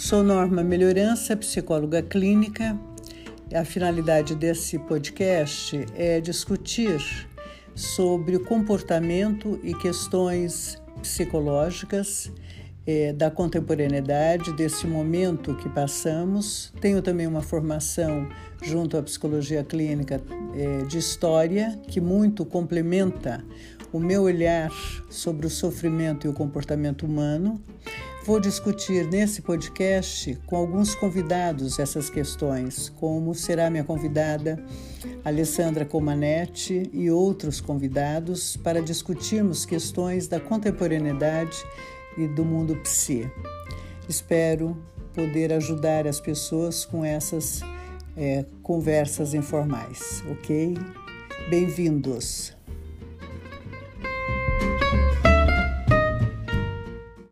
Sou Norma Melhorança, psicóloga clínica. A finalidade desse podcast é discutir sobre comportamento e questões psicológicas é, da contemporaneidade, desse momento que passamos. Tenho também uma formação junto à psicologia clínica é, de história, que muito complementa o meu olhar sobre o sofrimento e o comportamento humano. Vou discutir nesse podcast com alguns convidados essas questões, como será minha convidada Alessandra Comanetti e outros convidados para discutirmos questões da contemporaneidade e do mundo psi. Espero poder ajudar as pessoas com essas é, conversas informais, ok? Bem-vindos!